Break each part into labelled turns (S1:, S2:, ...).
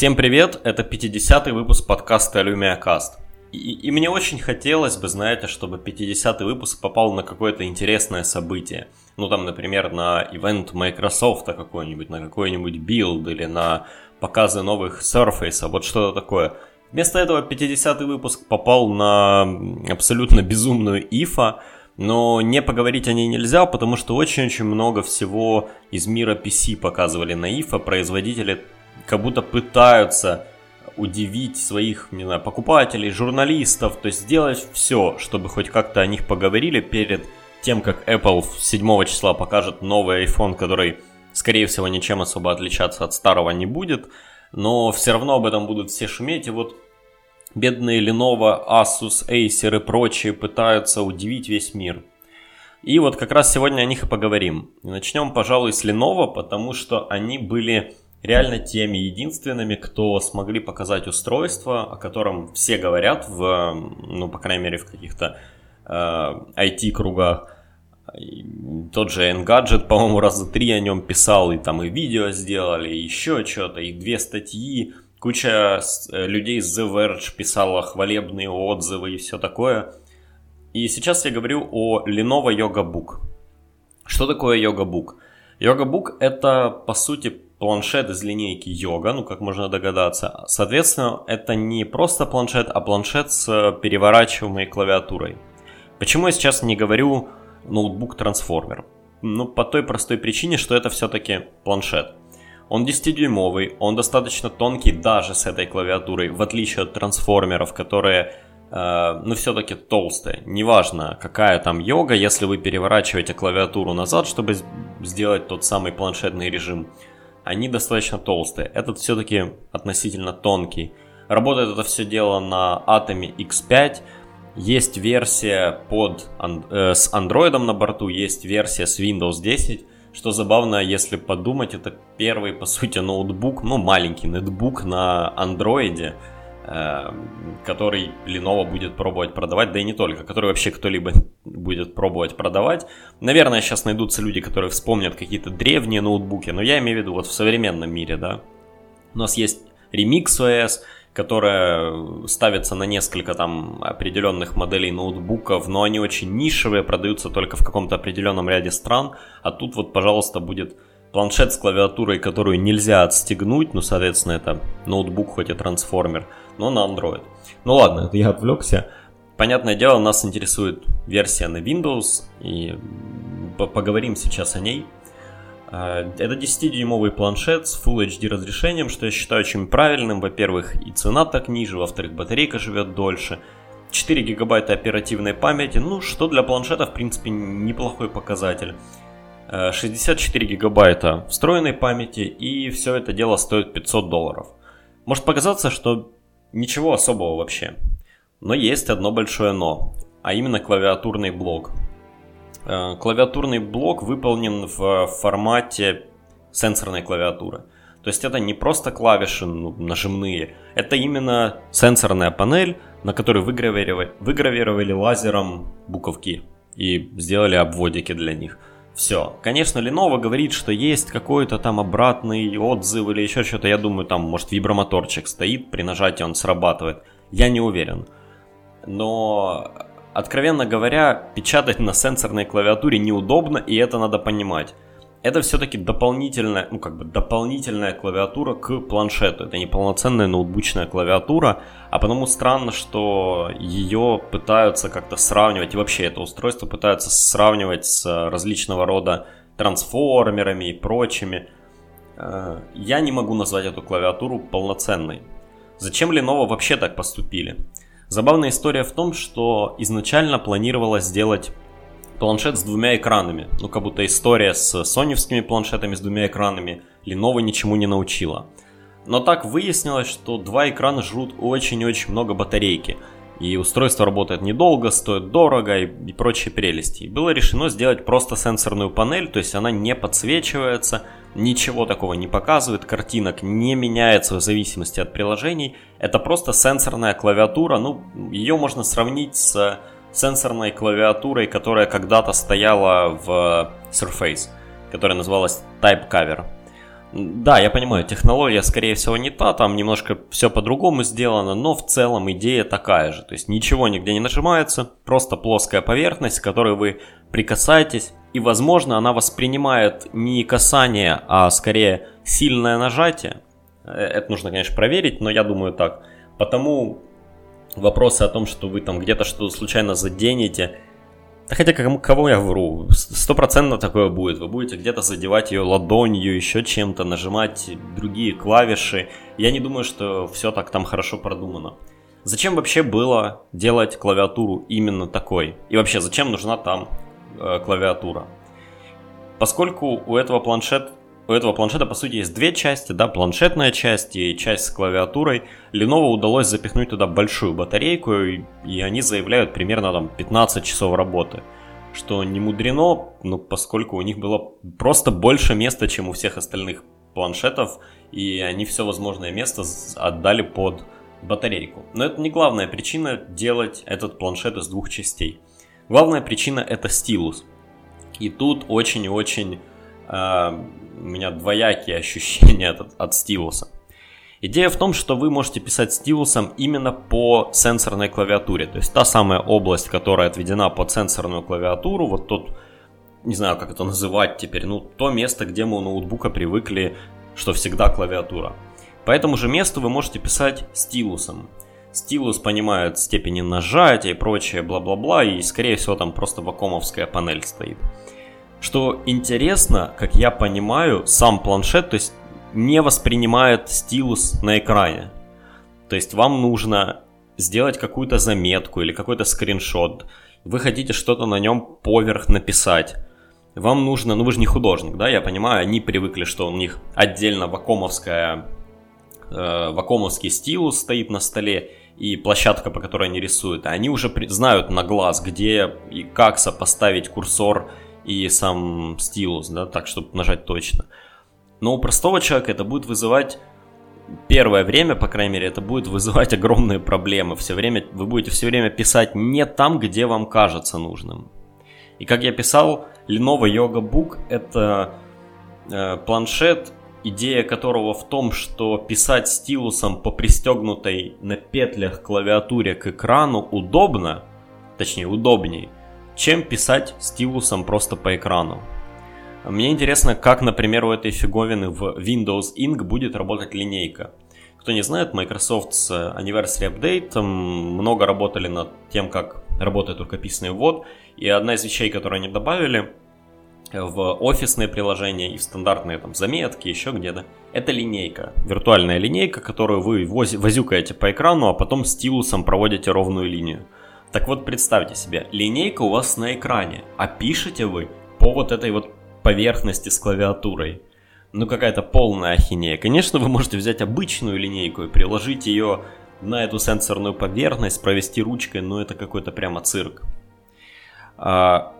S1: Всем привет, это 50-й выпуск подкаста Lumia Cast. И, и мне очень хотелось бы, знаете, чтобы 50-й выпуск попал на какое-то интересное событие. Ну там, например, на ивент Microsoft какой-нибудь, на какой-нибудь Build или на показы новых Surface, вот что-то такое. Вместо этого 50-й выпуск попал на абсолютно безумную IFA, но не поговорить о ней нельзя, потому что очень-очень много всего из мира PC показывали на IFA, производители как будто пытаются удивить своих, не знаю, покупателей, журналистов, то есть сделать все, чтобы хоть как-то о них поговорили перед тем, как Apple 7 числа покажет новый iPhone, который, скорее всего, ничем особо отличаться от старого не будет, но все равно об этом будут все шуметь, и вот бедные Lenovo, Asus, Acer и прочие пытаются удивить весь мир. И вот как раз сегодня о них и поговорим. Начнем, пожалуй, с Lenovo, потому что они были реально теми единственными, кто смогли показать устройство, о котором все говорят в, ну, по крайней мере, в каких-то э, IT-кругах. Тот же Engadget, по-моему, раза три о нем писал, и там и видео сделали, и еще что-то, и две статьи. Куча э, людей с The Verge писала хвалебные отзывы и все такое. И сейчас я говорю о Lenovo Yoga Book. Что такое Yoga Book? Yoga Book это, по сути, планшет из линейки Йога, ну, как можно догадаться. Соответственно, это не просто планшет, а планшет с переворачиваемой клавиатурой. Почему я сейчас не говорю ноутбук-трансформер? Ну, по той простой причине, что это все-таки планшет. Он 10-дюймовый, он достаточно тонкий даже с этой клавиатурой, в отличие от трансформеров, которые, э, ну, все-таки толстые. Неважно, какая там йога, если вы переворачиваете клавиатуру назад, чтобы сделать тот самый планшетный режим – они достаточно толстые. Этот все-таки относительно тонкий. Работает это все дело на Atom X5. Есть версия под, э, с Android на борту, есть версия с Windows 10. Что забавно, если подумать, это первый, по сути, ноутбук, ну, маленький ноутбук на андроиде, который Lenovo будет пробовать продавать, да и не только, который вообще кто-либо будет пробовать продавать. Наверное, сейчас найдутся люди, которые вспомнят какие-то древние ноутбуки, но я имею в виду вот в современном мире, да. У нас есть Remix OS, которая ставится на несколько там определенных моделей ноутбуков, но они очень нишевые, продаются только в каком-то определенном ряде стран, а тут вот, пожалуйста, будет планшет с клавиатурой, которую нельзя отстегнуть, ну, соответственно, это ноутбук, хоть и трансформер, но на Android. Ну ладно, это я отвлекся. Понятное дело, нас интересует версия на Windows, и поговорим сейчас о ней. А, это 10-дюймовый планшет с Full HD разрешением, что я считаю очень правильным. Во-первых, и цена так ниже, во-вторых, батарейка живет дольше. 4 гигабайта оперативной памяти, ну, что для планшета, в принципе, неплохой показатель. 64 гигабайта встроенной памяти, и все это дело стоит 500 долларов. Может показаться, что Ничего особого вообще. Но есть одно большое но, а именно клавиатурный блок. Э, клавиатурный блок выполнен в формате сенсорной клавиатуры. То есть это не просто клавиши ну, нажимные, это именно сенсорная панель, на которой выгравировали, выгравировали лазером буковки и сделали обводики для них – все. Конечно, Lenovo говорит, что есть какой-то там обратный отзыв или еще что-то. Я думаю, там, может, вибромоторчик стоит, при нажатии он срабатывает. Я не уверен. Но, откровенно говоря, печатать на сенсорной клавиатуре неудобно, и это надо понимать это все-таки дополнительная, ну как бы дополнительная клавиатура к планшету. Это не полноценная ноутбучная клавиатура, а потому странно, что ее пытаются как-то сравнивать, и вообще это устройство пытаются сравнивать с различного рода трансформерами и прочими. Э, я не могу назвать эту клавиатуру полноценной. Зачем Lenovo вообще так поступили? Забавная история в том, что изначально планировалось сделать планшет с двумя экранами. Ну, как будто история с соневскими планшетами с двумя экранами Lenovo ничему не научила. Но так выяснилось, что два экрана жрут очень-очень много батарейки. И устройство работает недолго, стоит дорого и, и прочие прелести. И было решено сделать просто сенсорную панель, то есть она не подсвечивается, ничего такого не показывает, картинок не меняется в зависимости от приложений. Это просто сенсорная клавиатура, ну, ее можно сравнить с сенсорной клавиатурой, которая когда-то стояла в Surface, которая называлась Type Cover. Да, я понимаю, технология, скорее всего, не та, там немножко все по-другому сделано, но в целом идея такая же. То есть ничего нигде не нажимается, просто плоская поверхность, к которой вы прикасаетесь, и, возможно, она воспринимает не касание, а скорее сильное нажатие. Э, это нужно, конечно, проверить, но я думаю так. Потому вопросы о том, что вы там где-то что-то случайно заденете, да хотя кому, кого я вру, стопроцентно такое будет. Вы будете где-то задевать ее ладонью, еще чем-то, нажимать другие клавиши. Я не думаю, что все так там хорошо продумано. Зачем вообще было делать клавиатуру именно такой? И вообще, зачем нужна там э, клавиатура? Поскольку у этого планшета у этого планшета, по сути, есть две части, да, планшетная часть и часть с клавиатурой. Lenovo удалось запихнуть туда большую батарейку, и, и они заявляют примерно там 15 часов работы. Что не мудрено, ну, поскольку у них было просто больше места, чем у всех остальных планшетов, и они все возможное место отдали под батарейку. Но это не главная причина делать этот планшет из двух частей. Главная причина это стилус. И тут очень и очень э, у меня двоякие ощущения от, от стилуса. Идея в том, что вы можете писать стилусом именно по сенсорной клавиатуре. То есть та самая область, которая отведена под сенсорную клавиатуру, вот тот, не знаю, как это называть теперь, ну, то место, где мы у ноутбука привыкли, что всегда клавиатура. По этому же месту вы можете писать стилусом. Стилус понимает степени нажатия и прочее, бла-бла-бла, и, скорее всего, там просто вакуумовская панель стоит. Что интересно, как я понимаю, сам планшет, то есть не воспринимает стилус на экране. То есть вам нужно сделать какую-то заметку или какой-то скриншот. Вы хотите что-то на нем поверх написать. Вам нужно, ну вы же не художник, да, я понимаю, они привыкли, что у них отдельно вакомовская, э, вакомовский стилус стоит на столе и площадка, по которой они рисуют. Они уже при, знают на глаз, где и как сопоставить курсор и сам стилус, да, так, чтобы нажать точно. Но у простого человека это будет вызывать первое время, по крайней мере, это будет вызывать огромные проблемы. Все время, вы будете все время писать не там, где вам кажется нужным. И как я писал, Lenovo Yoga Book это э, планшет, идея которого в том, что писать стилусом по пристегнутой на петлях клавиатуре к экрану удобно, точнее удобнее, чем писать стилусом просто по экрану. Мне интересно, как, например, у этой фиговины в Windows Ink будет работать линейка. Кто не знает, Microsoft с Anniversary Update много работали над тем, как работает рукописный ввод. И одна из вещей, которые они добавили в офисные приложения и в стандартные там заметки, еще где-то, это линейка. Виртуальная линейка, которую вы возюкаете по экрану, а потом стилусом проводите ровную линию. Так вот, представьте себе, линейка у вас на экране, а пишете вы по вот этой вот поверхности с клавиатурой. Ну, какая-то полная ахинея. Конечно, вы можете взять обычную линейку и приложить ее на эту сенсорную поверхность, провести ручкой, но это какой-то прямо цирк. А,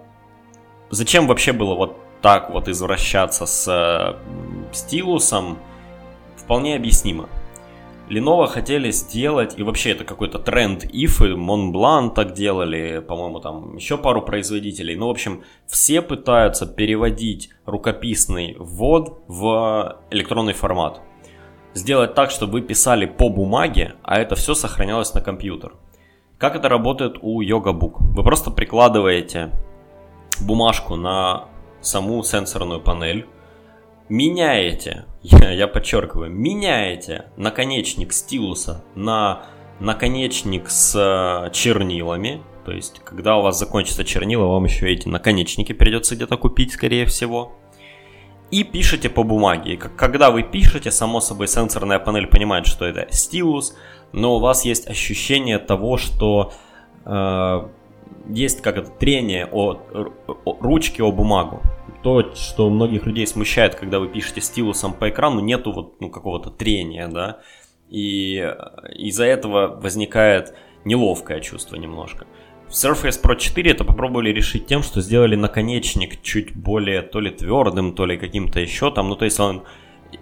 S1: зачем вообще было вот так вот извращаться с э, стилусом? Вполне объяснимо. Lenovo хотели сделать, и вообще это какой-то тренд if, и Montblanc так делали, по-моему, там еще пару производителей. Ну, в общем, все пытаются переводить рукописный ввод в электронный формат. Сделать так, чтобы вы писали по бумаге, а это все сохранялось на компьютер. Как это работает у Yoga Book? Вы просто прикладываете бумажку на саму сенсорную панель, меняете, я, я подчеркиваю, меняете наконечник стилуса на наконечник с э, чернилами, то есть, когда у вас закончится чернила, вам еще эти наконечники придется где-то купить, скорее всего. И пишете по бумаге. И когда вы пишете, само собой, сенсорная панель понимает, что это стилус, но у вас есть ощущение того, что э, есть как это трение о, о ручки о бумагу то, что многих людей смущает, когда вы пишете стилусом по экрану, нету вот ну, какого-то трения, да, и э, из-за этого возникает неловкое чувство немножко. В Surface Pro 4 это попробовали решить тем, что сделали наконечник чуть более то ли твердым, то ли каким-то еще там, ну то есть он,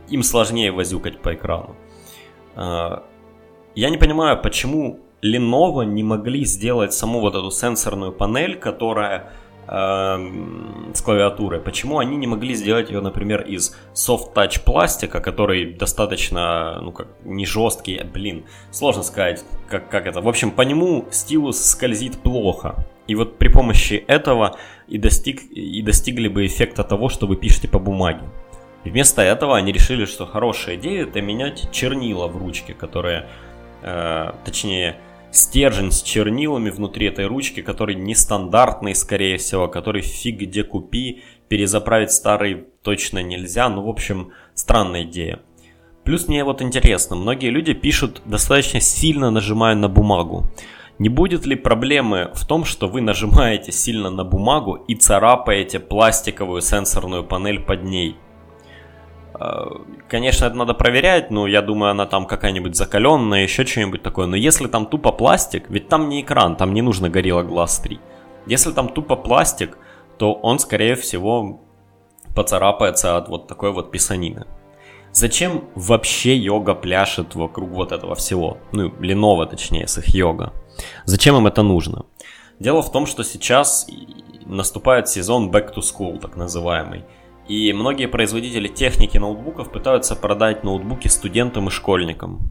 S1: им сложнее возюкать по экрану. Э, я не понимаю, почему Lenovo не могли сделать саму вот эту сенсорную панель, которая с клавиатурой. Почему они не могли сделать ее, например, из soft touch пластика, который достаточно, ну как, не жесткий, блин, сложно сказать, как, как это. В общем, по нему стилус скользит плохо. И вот при помощи этого и, достиг, и достигли бы эффекта того, что вы пишете по бумаге. И вместо этого они решили, что хорошая идея это менять чернила в ручке, которые, э, точнее, стержень с чернилами внутри этой ручки, который нестандартный, скорее всего, который фиг где купи, перезаправить старый точно нельзя, ну, в общем, странная идея. Плюс мне вот интересно, многие люди пишут достаточно сильно нажимая на бумагу. Не будет ли проблемы в том, что вы нажимаете сильно на бумагу и царапаете пластиковую сенсорную панель под ней? Э, конечно, это надо проверять, но я думаю, она там какая-нибудь закаленная, еще что-нибудь такое. Но если там тупо пластик, ведь там не экран, там не нужно Gorilla Glass 3. Если там тупо пластик, то он, скорее всего, поцарапается от вот такой вот писанины. Зачем вообще йога пляшет вокруг вот этого всего? Ну, Lenovo, точнее, с их йога. Зачем им это нужно? Дело в том, что сейчас наступает сезон back to school, так называемый. И многие производители техники ноутбуков пытаются продать ноутбуки студентам и школьникам.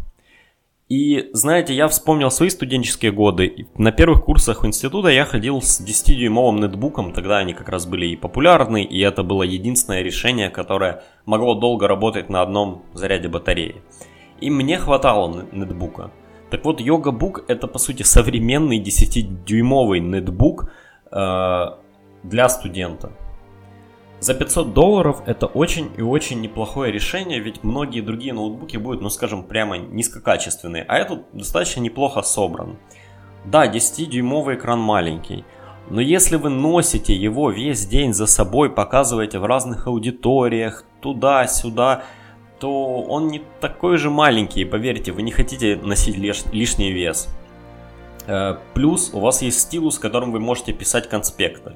S1: И знаете, я вспомнил свои студенческие годы. На первых курсах института я ходил с 10-дюймовым нетбуком, тогда они как раз были и популярны, и это было единственное решение, которое могло долго работать на одном заряде батареи. И мне хватало нетбука. Так вот, Yoga Book это по сути современный 10-дюймовый нетбук э, для студента. За 500 долларов это очень и очень неплохое решение, ведь многие другие ноутбуки будут, ну скажем, прямо низкокачественные, а этот достаточно неплохо собран. Да, 10-дюймовый экран маленький, но если вы носите его весь день за собой, показываете в разных аудиториях, туда-сюда, то он не такой же маленький, поверьте, вы не хотите носить лиш- лишний вес. Э, плюс у вас есть стилус, которым вы можете писать конспекты.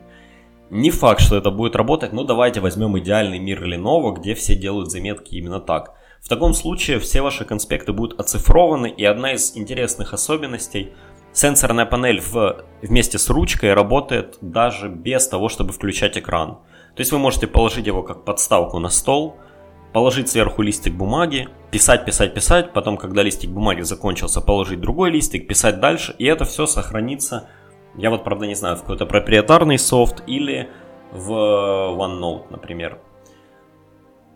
S1: Не факт, что это будет работать, но давайте возьмем идеальный мир Lenovo, где все делают заметки именно так. В таком случае все ваши конспекты будут оцифрованы, и одна из интересных особенностей – сенсорная панель в, вместе с ручкой работает даже без того, чтобы включать экран. То есть вы можете положить его как подставку на стол, положить сверху листик бумаги, писать, писать, писать, потом, когда листик бумаги закончился, положить другой листик, писать дальше, и это все сохранится я вот, правда, не знаю, в какой-то проприетарный софт или в OneNote, например.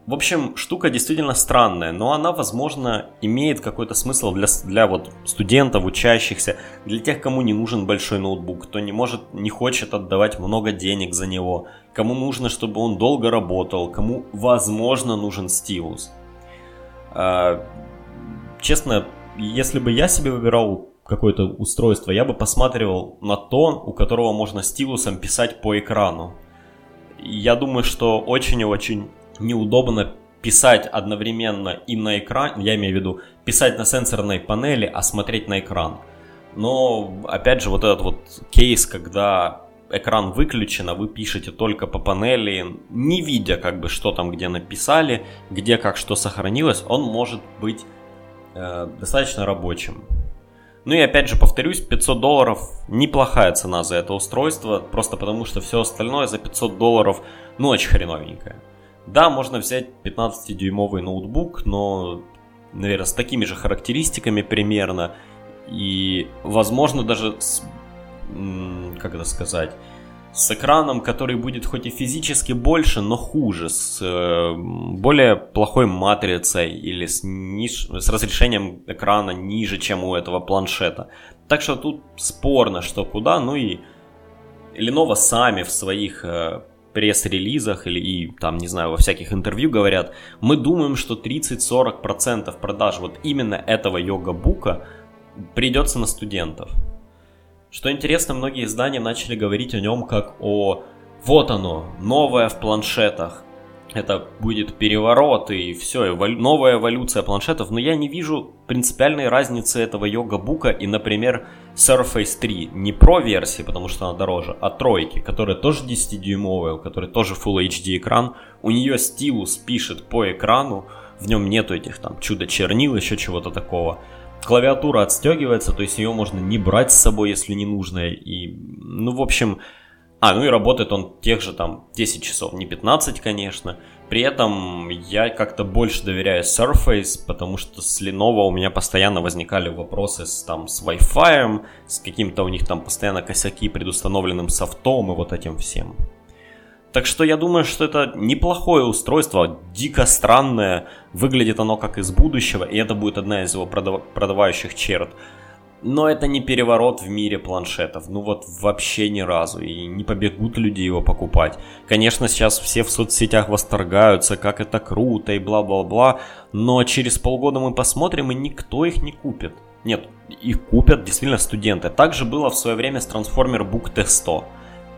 S1: В общем, штука действительно странная, но она, возможно, имеет какой-то смысл для, для вот студентов, учащихся, для тех, кому не нужен большой ноутбук, кто не может, не хочет отдавать много денег за него, кому нужно, чтобы он долго работал, кому, возможно, нужен стилус. А, честно, если бы я себе выбирал какое-то устройство, я бы посматривал на то, у которого можно стилусом писать по экрану. Я думаю, что очень и очень неудобно писать одновременно и на экран, я имею в виду писать на сенсорной панели, а смотреть на экран. Но, опять же, вот этот вот кейс, когда экран выключен, а вы пишете только по панели, не видя как бы что там где написали, где как что сохранилось, он может быть э, достаточно рабочим. Ну и опять же повторюсь, 500 долларов неплохая цена за это устройство, просто потому что все остальное за 500 долларов, ну очень хреновенькое. Да, можно взять 15-дюймовый ноутбук, но, наверное, с такими же характеристиками примерно. И, возможно, даже с, как это сказать, с экраном, который будет хоть и физически больше, но хуже, с э, более плохой матрицей или с, ниж... с разрешением экрана ниже, чем у этого планшета. Так что тут спорно, что куда, ну и Lenovo сами в своих э, пресс-релизах или и там, не знаю, во всяких интервью говорят, мы думаем, что 30-40% продаж вот именно этого йога-бука придется на студентов. Что интересно, многие издания начали говорить о нем как о вот оно, новое в планшетах. Это будет переворот и все, эволю... новая эволюция планшетов, но я не вижу принципиальной разницы этого йога-бука и, например, Surface 3. Не про версии, потому что она дороже, а тройки, которая тоже 10-дюймовая, у которой тоже Full HD экран. У нее стилус пишет по экрану, в нем нету этих там чудо-чернил, еще чего-то такого. Клавиатура отстегивается, то есть ее можно не брать с собой, если не нужно. И, ну, в общем, А, ну и работает он тех же там 10 часов, не 15, конечно. При этом я как-то больше доверяю Surface, потому что с Lenovo у меня постоянно возникали вопросы с, там, с Wi-Fi, с каким-то у них там постоянно косяки предустановленным софтом и вот этим всем. Так что я думаю, что это неплохое устройство, дико странное, выглядит оно как из будущего, и это будет одна из его продав- продавающих черт. Но это не переворот в мире планшетов. Ну вот вообще ни разу. И не побегут люди его покупать. Конечно, сейчас все в соцсетях восторгаются, как это круто и бла-бла-бла. Но через полгода мы посмотрим, и никто их не купит. Нет, их купят действительно студенты. Также было в свое время с Transformer Book T100,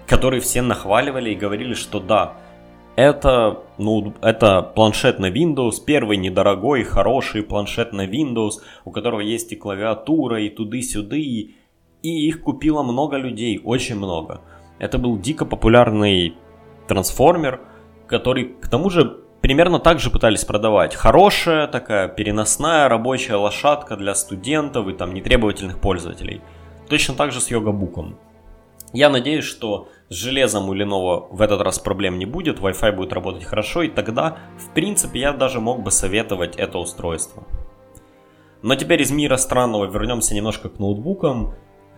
S1: который все нахваливали и говорили, что да, это, ну, это планшет на Windows, первый недорогой, хороший планшет на Windows, у которого есть и клавиатура, и туды-сюды, и, и их купило много людей, очень много. Это был дико популярный трансформер, который к тому же примерно так же пытались продавать. Хорошая такая переносная рабочая лошадка для студентов и там нетребовательных пользователей. Точно так же с йога-буком. Я надеюсь, что с железом у Lenovo в этот раз проблем не будет, Wi-Fi будет работать хорошо, и тогда, в принципе, я даже мог бы советовать это устройство. Но теперь из мира странного вернемся немножко к ноутбукам.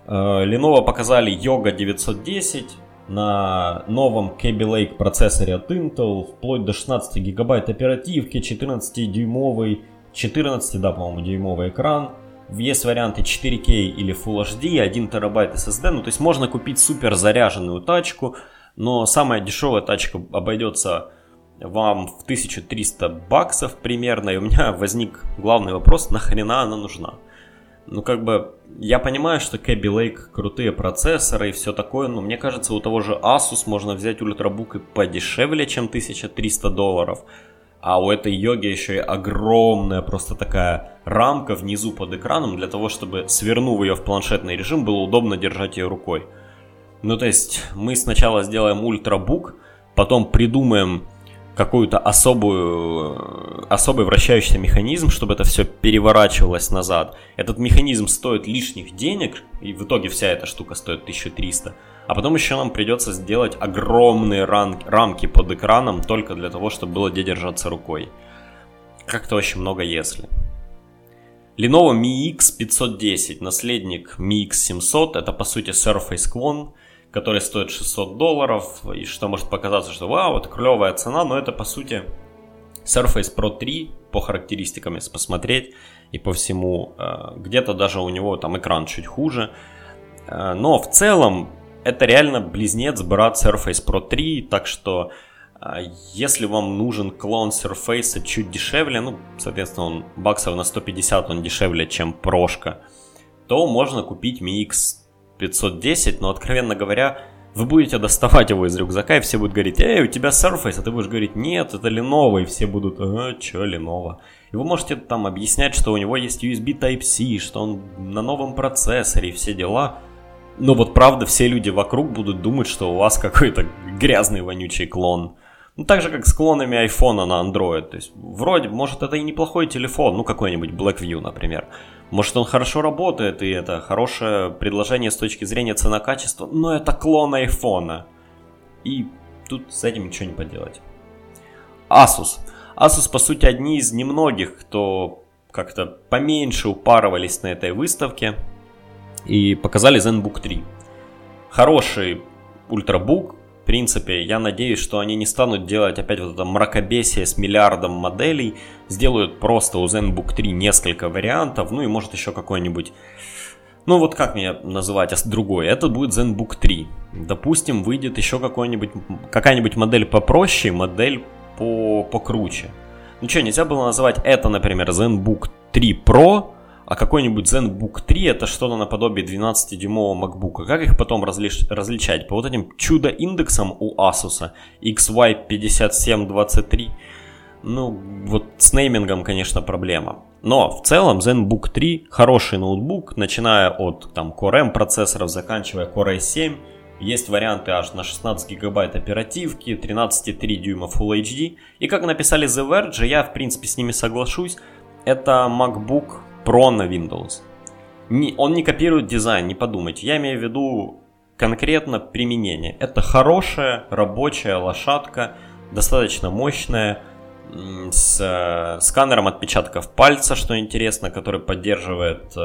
S1: Э, Lenovo показали Yoga 910 на новом Kaby Lake процессоре от Intel, вплоть до 16 гигабайт оперативки, 14-дюймовый, 14, да, по-моему, дюймовый экран – есть варианты 4K или Full HD, 1 терабайт SSD. Ну, то есть можно купить супер заряженную тачку, но самая дешевая тачка обойдется вам в 1300 баксов примерно. И у меня возник главный вопрос, нахрена она нужна? Ну, как бы, я понимаю, что Kaby Lake крутые процессоры и все такое, но мне кажется, у того же Asus можно взять ультрабук и подешевле, чем 1300 долларов. А у этой йоги еще и огромная просто такая рамка внизу под экраном для того, чтобы, свернув ее в планшетный режим, было удобно держать ее рукой. Ну, то есть мы сначала сделаем ультрабук, потом придумаем какую-то особую, особый вращающийся механизм, чтобы это все переворачивалось назад. Этот механизм стоит лишних денег, и в итоге вся эта штука стоит 1300. А потом еще нам придется сделать огромные рам- рамки под экраном только для того, чтобы было где держаться рукой. Как-то очень много если. Lenovo Mi X 510, наследник Mi X 700, это по сути Surface Clone, который стоит 600 долларов, и что может показаться, что вау, это клевая цена, но это по сути Surface Pro 3 по характеристикам, если посмотреть, и по всему, э, где-то даже у него там экран чуть хуже, э, но в целом это реально близнец брат Surface Pro 3, так что а, если вам нужен клон Surface чуть дешевле, ну, соответственно, он баксов на 150 он дешевле, чем прошка, то можно купить Mi X 510, но, откровенно говоря, вы будете доставать его из рюкзака, и все будут говорить, эй, у тебя Surface, а ты будешь говорить, нет, это Lenovo, и все будут, а, чё Lenovo? И вы можете там объяснять, что у него есть USB Type-C, что он на новом процессоре и все дела, но вот правда все люди вокруг будут думать, что у вас какой-то грязный вонючий клон. Ну, так же, как с клонами айфона на Android. То есть, вроде, может, это и неплохой телефон, ну, какой-нибудь Blackview, например. Может, он хорошо работает, и это хорошее предложение с точки зрения цена-качества, но это клон айфона. И тут с этим ничего не поделать. Asus. Asus, по сути, одни из немногих, кто как-то поменьше упарывались на этой выставке и показали ZenBook 3. Хороший ультрабук, принципе, я надеюсь, что они не станут делать опять вот это мракобесие с миллиардом моделей, сделают просто у ZenBook 3 несколько вариантов, ну и может еще какой-нибудь ну вот как мне называть другой? Это будет ZenBook 3. Допустим, выйдет еще какой-нибудь, какая-нибудь модель попроще, модель по, покруче. Ну что, нельзя было называть это, например, ZenBook 3 Pro, а какой-нибудь ZenBook 3 это что-то наподобие 12-дюймового MacBook. Как их потом различ... различать? По вот этим чудо-индексам у Asus XY5723. Ну, вот с неймингом, конечно, проблема. Но в целом ZenBook 3 хороший ноутбук, начиная от там Core M процессоров, заканчивая Core i7. Есть варианты аж на 16 гигабайт оперативки, 13,3 дюйма Full HD. И как написали The Verge, я в принципе с ними соглашусь, это MacBook Pro на Windows. Не, он не копирует дизайн, не подумайте. Я имею в виду конкретно применение. Это хорошая рабочая лошадка, достаточно мощная, с э, сканером отпечатков пальца, что интересно, который поддерживает э,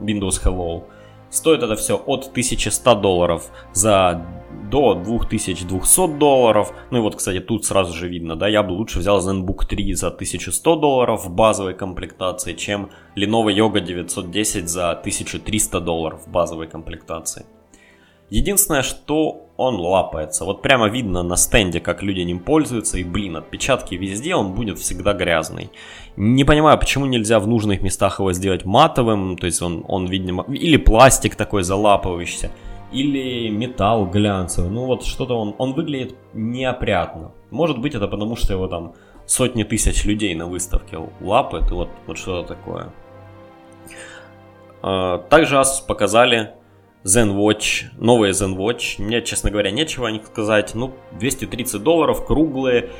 S1: Windows Hello. Стоит это все от 1100 долларов за до 2200 долларов. Ну и вот, кстати, тут сразу же видно, да, я бы лучше взял ZenBook 3 за 1100 долларов в базовой комплектации, чем Lenovo Yoga 910 за 1300 долларов в базовой комплектации. Единственное, что он лапается. Вот прямо видно на стенде, как люди ним пользуются. И, блин, отпечатки везде, он будет всегда грязный. Не понимаю, почему нельзя в нужных местах его сделать матовым. То есть он, он видимо, или пластик такой залапывающийся, или металл глянцевый. Ну вот что-то он, он выглядит неопрятно. Может быть это потому, что его там сотни тысяч людей на выставке лапают. И вот, вот что-то такое. А, также Asus показали ZenWatch, новые ZenWatch. Мне, честно говоря, нечего о них сказать. Ну, 230 долларов, круглые.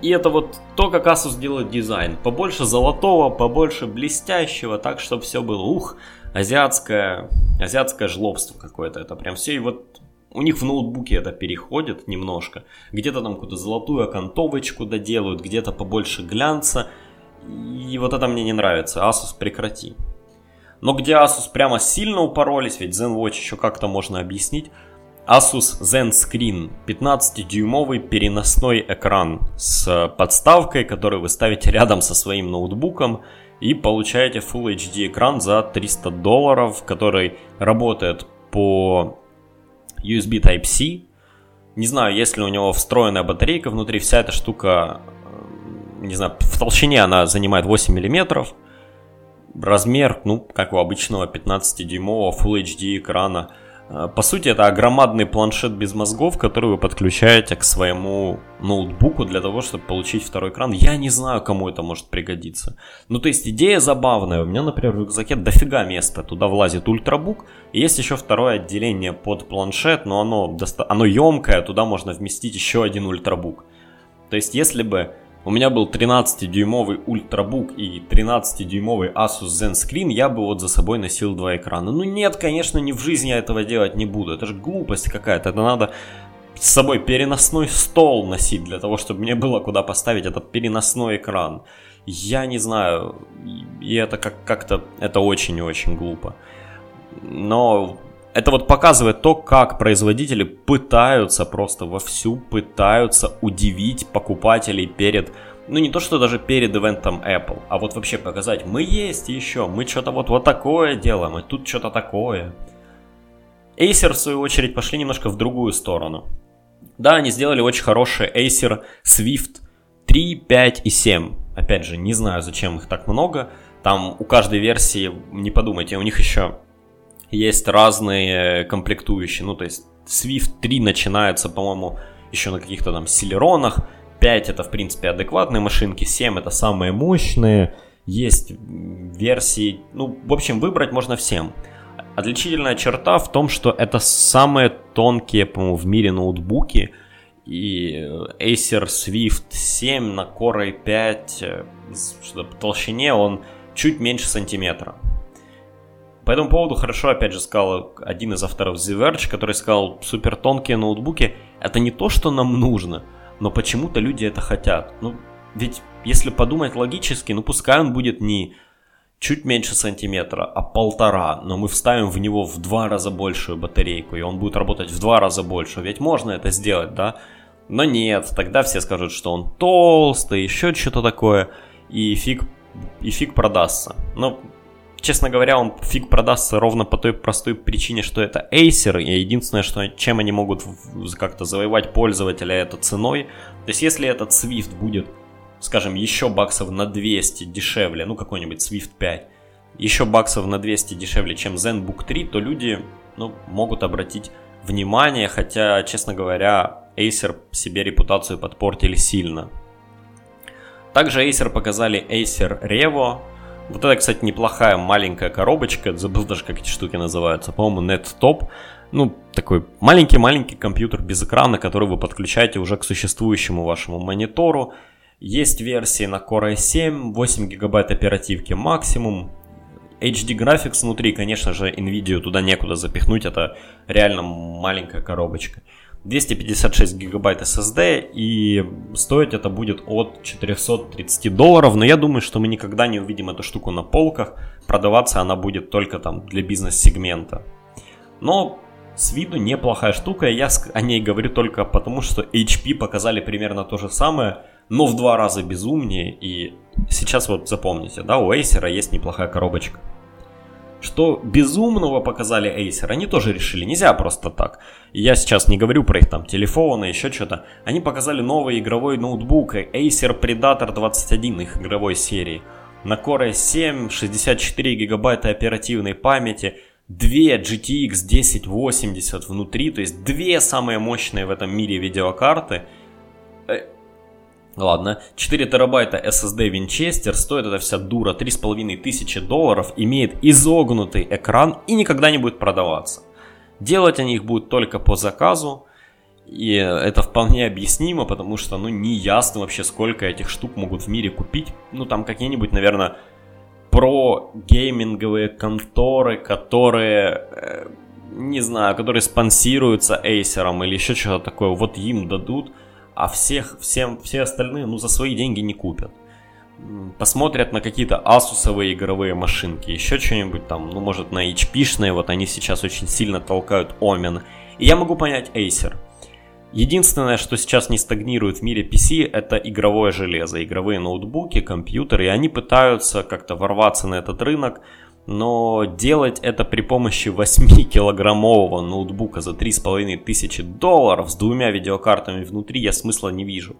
S1: И это вот то, как Asus делает дизайн. Побольше золотого, побольше блестящего, так, чтобы все было, ух, азиатское, азиатское жлобство какое-то. Это прям все. И вот у них в ноутбуке это переходит немножко. Где-то там какую-то золотую окантовочку доделают, где-то побольше глянца. И вот это мне не нравится. Asus прекрати. Но где Asus прямо сильно упоролись, ведь ZenWatch еще как-то можно объяснить. Asus Zen Screen 15-дюймовый переносной экран с подставкой, который вы ставите рядом со своим ноутбуком и получаете Full HD экран за 300 долларов, который работает по USB Type-C. Не знаю, есть ли у него встроенная батарейка внутри, вся эта штука, э, не знаю, в толщине она занимает 8 миллиметров размер, ну, как у обычного 15-дюймового Full HD экрана. Э, по сути, это громадный планшет без мозгов, который вы подключаете к своему ноутбуку для того, чтобы получить второй экран. Я не знаю, кому это может пригодиться. Ну, то есть, идея забавная. У меня, например, в рюкзаке дофига места. Туда влазит ультрабук. И есть еще второе отделение под планшет, но оно, доста... оно емкое, туда можно вместить еще один ультрабук. То есть, если бы у меня был 13-дюймовый ультрабук и 13-дюймовый Asus Zen Screen, я бы вот за собой носил два экрана. Ну нет, конечно, ни в жизни я этого делать не буду. Это же глупость какая-то. Это надо с собой переносной стол носить для того, чтобы мне было куда поставить этот переносной экран. Я не знаю, и это как- как-то, это очень-очень глупо. Но это вот показывает то, как производители пытаются просто вовсю, пытаются удивить покупателей перед, ну не то что даже перед ивентом Apple, а вот вообще показать, мы есть еще, мы что-то вот, вот такое делаем, и тут что-то такое. Acer, в свою очередь, пошли немножко в другую сторону. Да, они сделали очень хороший Acer Swift 3, 5 и 7. Опять же, не знаю, зачем их так много. Там у каждой версии, не подумайте, у них еще есть разные комплектующие. Ну, то есть Swift 3 начинается, по-моему, еще на каких-то там силеронах. 5 это, в принципе, адекватные машинки. 7 это самые мощные. Есть версии... Ну, в общем, выбрать можно всем. Отличительная черта в том, что это самые тонкие, по-моему, в мире ноутбуки. И Acer Swift 7 на Core i5 по толщине он чуть меньше сантиметра. По этому поводу хорошо, опять же, сказал один из авторов The Verge, который сказал, супер тонкие ноутбуки это не то, что нам нужно, но почему-то люди это хотят. Ну, ведь если подумать логически, ну пускай он будет не чуть меньше сантиметра, а полтора, но мы вставим в него в два раза большую батарейку, и он будет работать в два раза больше. Ведь можно это сделать, да? Но нет, тогда все скажут, что он толстый, еще что-то такое, и фиг, и фиг продастся. Но честно говоря, он фиг продастся ровно по той простой причине, что это Acer, и единственное, что, чем они могут как-то завоевать пользователя, это ценой. То есть, если этот Swift будет, скажем, еще баксов на 200 дешевле, ну, какой-нибудь Swift 5, еще баксов на 200 дешевле, чем ZenBook 3, то люди, ну, могут обратить внимание, хотя, честно говоря, Acer себе репутацию подпортили сильно. Также Acer показали Acer Revo, вот это, кстати, неплохая маленькая коробочка, забыл даже, как эти штуки называются, по-моему, NetTop. Ну, такой маленький-маленький компьютер без экрана, который вы подключаете уже к существующему вашему монитору. Есть версии на Core i7, 8 гигабайт оперативки максимум. HD Graphics внутри, конечно же, NVIDIA туда некуда запихнуть, это реально маленькая коробочка. 256 гигабайт SSD и стоить это будет от 430 долларов, но я думаю, что мы никогда не увидим эту штуку на полках, продаваться она будет только там для бизнес-сегмента. Но с виду неплохая штука, я о ней говорю только потому, что HP показали примерно то же самое, но в два раза безумнее, и сейчас вот запомните, да, у Acer есть неплохая коробочка. Что безумного показали Acer, они тоже решили, нельзя просто так. Я сейчас не говорю про их там телефоны, еще что-то. Они показали новый игровой ноутбук Acer Predator 21 их игровой серии. На Core i7, 64 гигабайта оперативной памяти, две GTX 1080 внутри, то есть две самые мощные в этом мире видеокарты. Ладно, 4 терабайта SSD Winchester, стоит эта вся дура 3500 долларов, имеет изогнутый экран и никогда не будет продаваться. Делать они их будут только по заказу, и это вполне объяснимо, потому что, ну, не ясно вообще, сколько этих штук могут в мире купить. Ну, там какие-нибудь, наверное, про гейминговые конторы, которые, э, не знаю, которые спонсируются Acer или еще что-то такое, вот им дадут, а всех, всем, все остальные, ну, за свои деньги не купят. Посмотрят на какие-то асусовые игровые машинки, еще что-нибудь там, ну, может, на HP-шные, вот они сейчас очень сильно толкают Omen. И я могу понять Acer – Единственное, что сейчас не стагнирует в мире PC, это игровое железо, игровые ноутбуки, компьютеры, и они пытаются как-то ворваться на этот рынок, но делать это при помощи 8-килограммового ноутбука за 3500 долларов с двумя видеокартами внутри я смысла не вижу.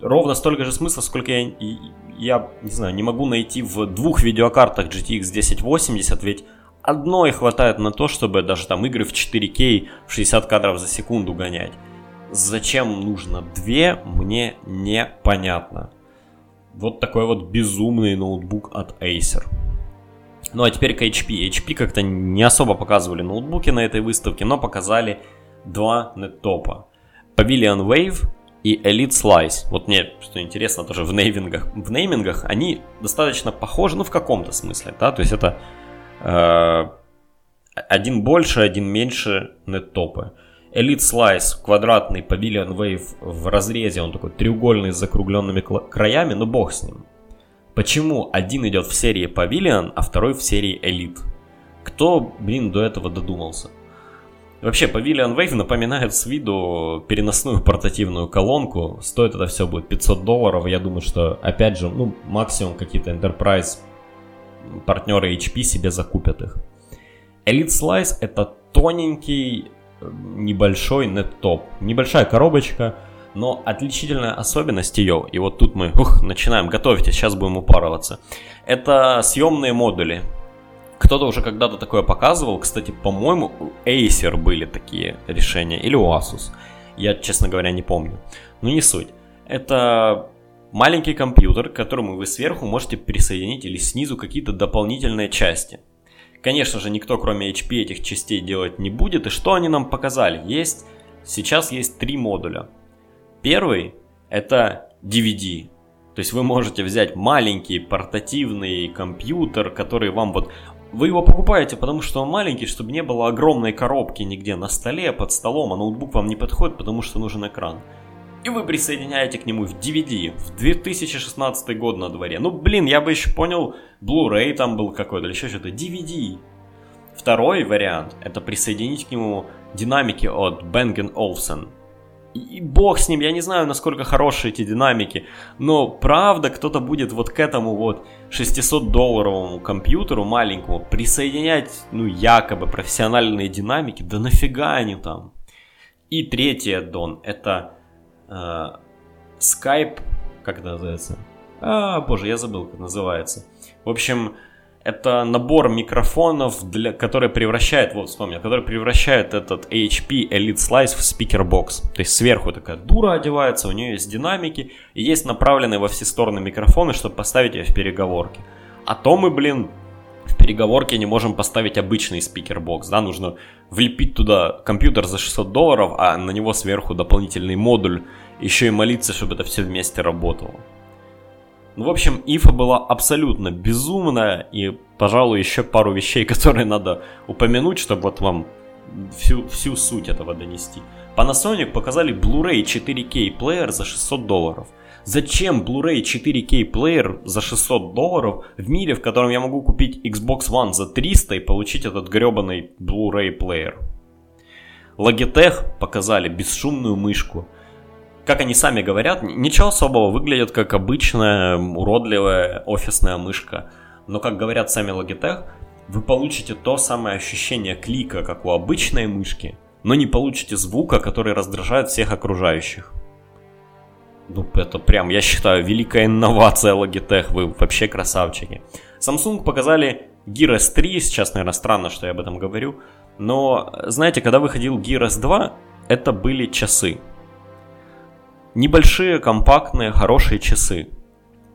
S1: Ровно столько же смысла, сколько я, я не знаю, не могу найти в двух видеокартах GTX 1080, ведь одной хватает на то, чтобы даже там игры в 4К в 60 кадров за секунду гонять. Зачем нужно две, мне непонятно. Вот такой вот безумный ноутбук от Acer. Ну а теперь к HP. HP как-то не особо показывали ноутбуки на этой выставке, но показали два неттопа. Pavilion Wave и Elite Slice. Вот мне, что интересно, тоже в неймингах, в неймингах они достаточно похожи, ну в каком-то смысле, да, то есть это э, один больше, один меньше неттопы. Elite Slice, квадратный Pavilion Wave в разрезе, он такой треугольный с закругленными краями, но бог с ним. Почему один идет в серии Pavilion, а второй в серии Elite? Кто, блин, до этого додумался? Вообще, Pavilion Wave напоминает с виду переносную портативную колонку. Стоит это все будет 500 долларов. Я думаю, что, опять же, ну, максимум какие-то Enterprise партнеры HP себе закупят их. Elite Slice это тоненький небольшой неттоп. Небольшая коробочка, но отличительная особенность ее, и вот тут мы ух, начинаем, готовить, сейчас будем упарываться, это съемные модули. Кто-то уже когда-то такое показывал, кстати, по-моему, у Acer были такие решения, или у Asus. Я, честно говоря, не помню. Но не суть. Это маленький компьютер, к которому вы сверху можете присоединить или снизу какие-то дополнительные части. Конечно же, никто кроме HP этих частей делать не будет. И что они нам показали? Есть, сейчас есть три модуля. Первый это DVD. То есть вы можете взять маленький портативный компьютер, который вам вот... Вы его покупаете, потому что он маленький, чтобы не было огромной коробки нигде на столе, под столом, а ноутбук вам не подходит, потому что нужен экран и вы присоединяете к нему в DVD. В 2016 год на дворе. Ну, блин, я бы еще понял, Blu-ray там был какой-то или еще что-то. DVD. Второй вариант – это присоединить к нему динамики от Bang Olufsen. И бог с ним, я не знаю, насколько хорошие эти динамики, но правда кто-то будет вот к этому вот 600-долларовому компьютеру маленькому присоединять, ну, якобы профессиональные динамики, да нафига они там? И третий аддон – это э, Skype, как это называется? А, боже, я забыл, как называется. В общем, это набор микрофонов, для, который превращает, вот вспомнил, который превращает этот HP Elite Slice в speaker box. То есть сверху такая дура одевается, у нее есть динамики, и есть направленные во все стороны микрофоны, чтобы поставить ее в переговорке. А то мы, блин, в переговорке не можем поставить обычный speaker box, да, нужно влепить туда компьютер за 600 долларов, а на него сверху дополнительный модуль, еще и молиться, чтобы это все вместе работало. Ну, в общем, Ифа была абсолютно безумная, и, пожалуй, еще пару вещей, которые надо упомянуть, чтобы вот вам всю, всю суть этого донести. Panasonic показали Blu-ray 4K плеер за 600 долларов. Зачем Blu-ray 4K плеер за 600 долларов в мире, в котором я могу купить Xbox One за 300 и получить этот гребаный Blu-ray плеер? Logitech показали бесшумную мышку как они сами говорят, ничего особого, выглядит как обычная уродливая офисная мышка. Но, как говорят сами Logitech, вы получите то самое ощущение клика, как у обычной мышки, но не получите звука, который раздражает всех окружающих. Ну, это прям, я считаю, великая инновация Logitech, вы вообще красавчики. Samsung показали Gear S3, сейчас, наверное, странно, что я об этом говорю, но, знаете, когда выходил Gear S2, это были часы. Небольшие, компактные, хорошие часы.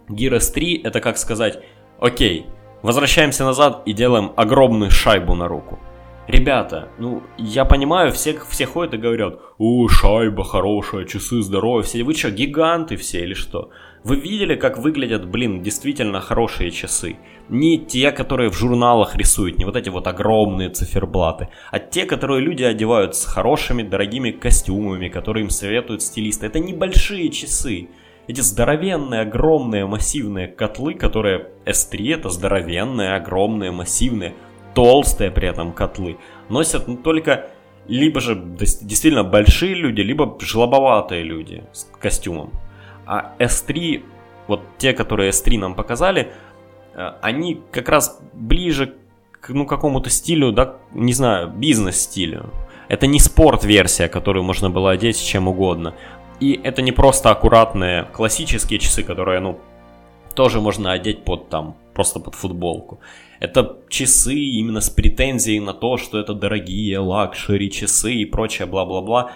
S1: Gear S3 это как сказать, окей, возвращаемся назад и делаем огромную шайбу на руку. Ребята, ну, я понимаю, все, все ходят и говорят, о, шайба хорошая, часы здоровые, все, вы что, гиганты все или что? Вы видели, как выглядят, блин, действительно хорошие часы? Не те, которые в журналах рисуют, не вот эти вот огромные циферблаты, а те, которые люди одевают с хорошими, дорогими костюмами, которые им советуют стилисты. Это небольшие часы. Эти здоровенные, огромные, массивные котлы, которые S3 это здоровенные, огромные, массивные, толстые при этом котлы, носят ну, только либо же действительно большие люди, либо жлобоватые люди с костюмом. А S3, вот те, которые S3 нам показали, они как раз ближе к ну, какому-то стилю, да, не знаю, бизнес-стилю. Это не спорт-версия, которую можно было одеть чем угодно. И это не просто аккуратные классические часы, которые, ну, тоже можно одеть под там, просто под футболку. Это часы именно с претензией на то, что это дорогие luxury часы и прочее бла-бла-бла.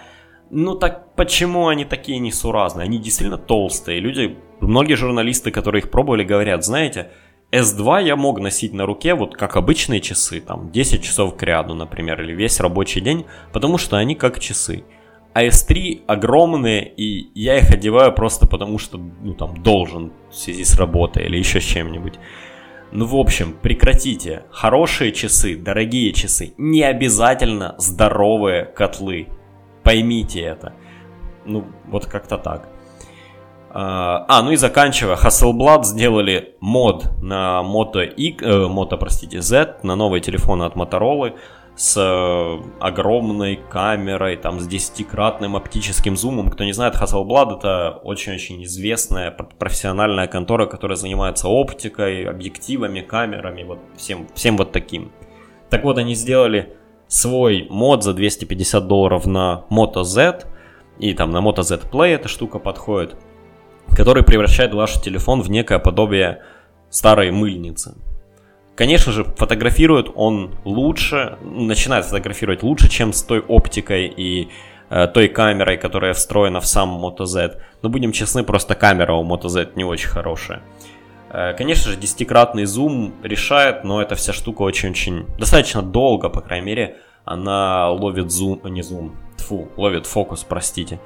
S1: Ну так почему они такие несуразные? Они действительно толстые. Люди, многие журналисты, которые их пробовали, говорят, знаете, S2 я мог носить на руке, вот как обычные часы, там 10 часов к ряду, например, или весь рабочий день, потому что они как часы. А S3 огромные, и я их одеваю просто потому, что, ну, там, должен в связи с работой или еще с чем-нибудь. Ну, в общем, прекратите. Хорошие часы, дорогие часы, не обязательно здоровые котлы. Поймите это. Ну, вот как-то так. А, а, ну и заканчивая, Hasselblad сделали мод на Moto, X, э, Moto простите, Z, на новые телефоны от Motorola с э, огромной камерой, там, с десятикратным оптическим зумом. Кто не знает, Hasselblad это очень-очень известная профессиональная контора, которая занимается оптикой, объективами, камерами, вот всем, всем вот таким. Так вот, они сделали свой мод за 250 долларов на Moto Z, и там на Moto Z Play эта штука подходит, который превращает ваш телефон в некое подобие старой мыльницы. Конечно же, фотографирует он лучше, начинает фотографировать лучше, чем с той оптикой и э, той камерой, которая встроена в сам Moto Z. Но будем честны, просто камера у Moto Z не очень хорошая. Э, конечно же, десятикратный зум решает, но эта вся штука очень-очень достаточно долго, по крайней мере, она ловит зум, не зум, фу, ловит фокус, простите.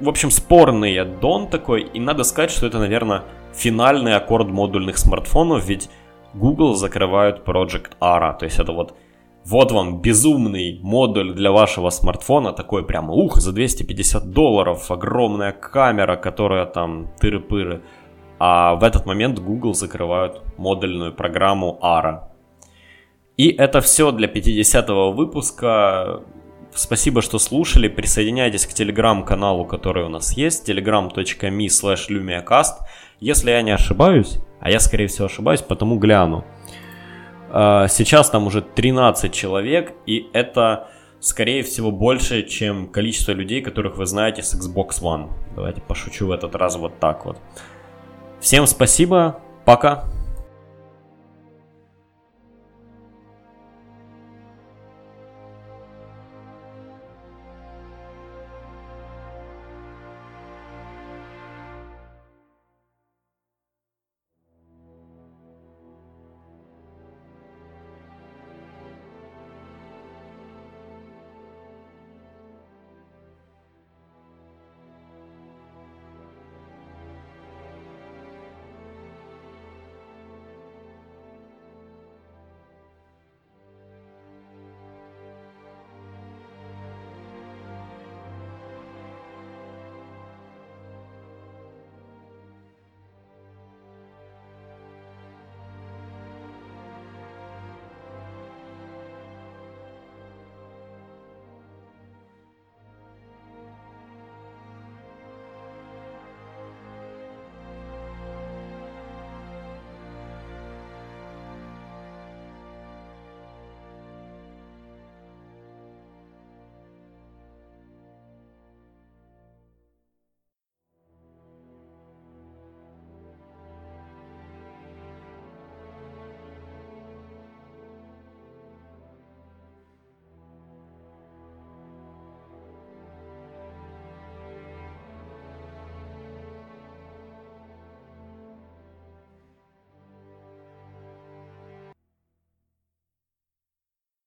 S1: В общем, спорный аддон такой, и надо сказать, что это, наверное, финальный аккорд модульных смартфонов, ведь Google закрывают Project Ara, то есть это вот вот вам безумный модуль для вашего смартфона, такой прямо, ух, за 250 долларов, огромная камера, которая там тыры-пыры. А в этот момент Google закрывают модульную программу ARA. И это все для 50 выпуска. Спасибо, что слушали. Присоединяйтесь к телеграм-каналу, который у нас есть. telegram.me slash lumiacast. Если я не ошибаюсь, а я, скорее всего, ошибаюсь, потому гляну. А, сейчас там уже 13 человек, и это, скорее всего, больше, чем количество людей, которых вы знаете с Xbox One. Давайте пошучу в этот раз вот так вот. Всем спасибо, пока.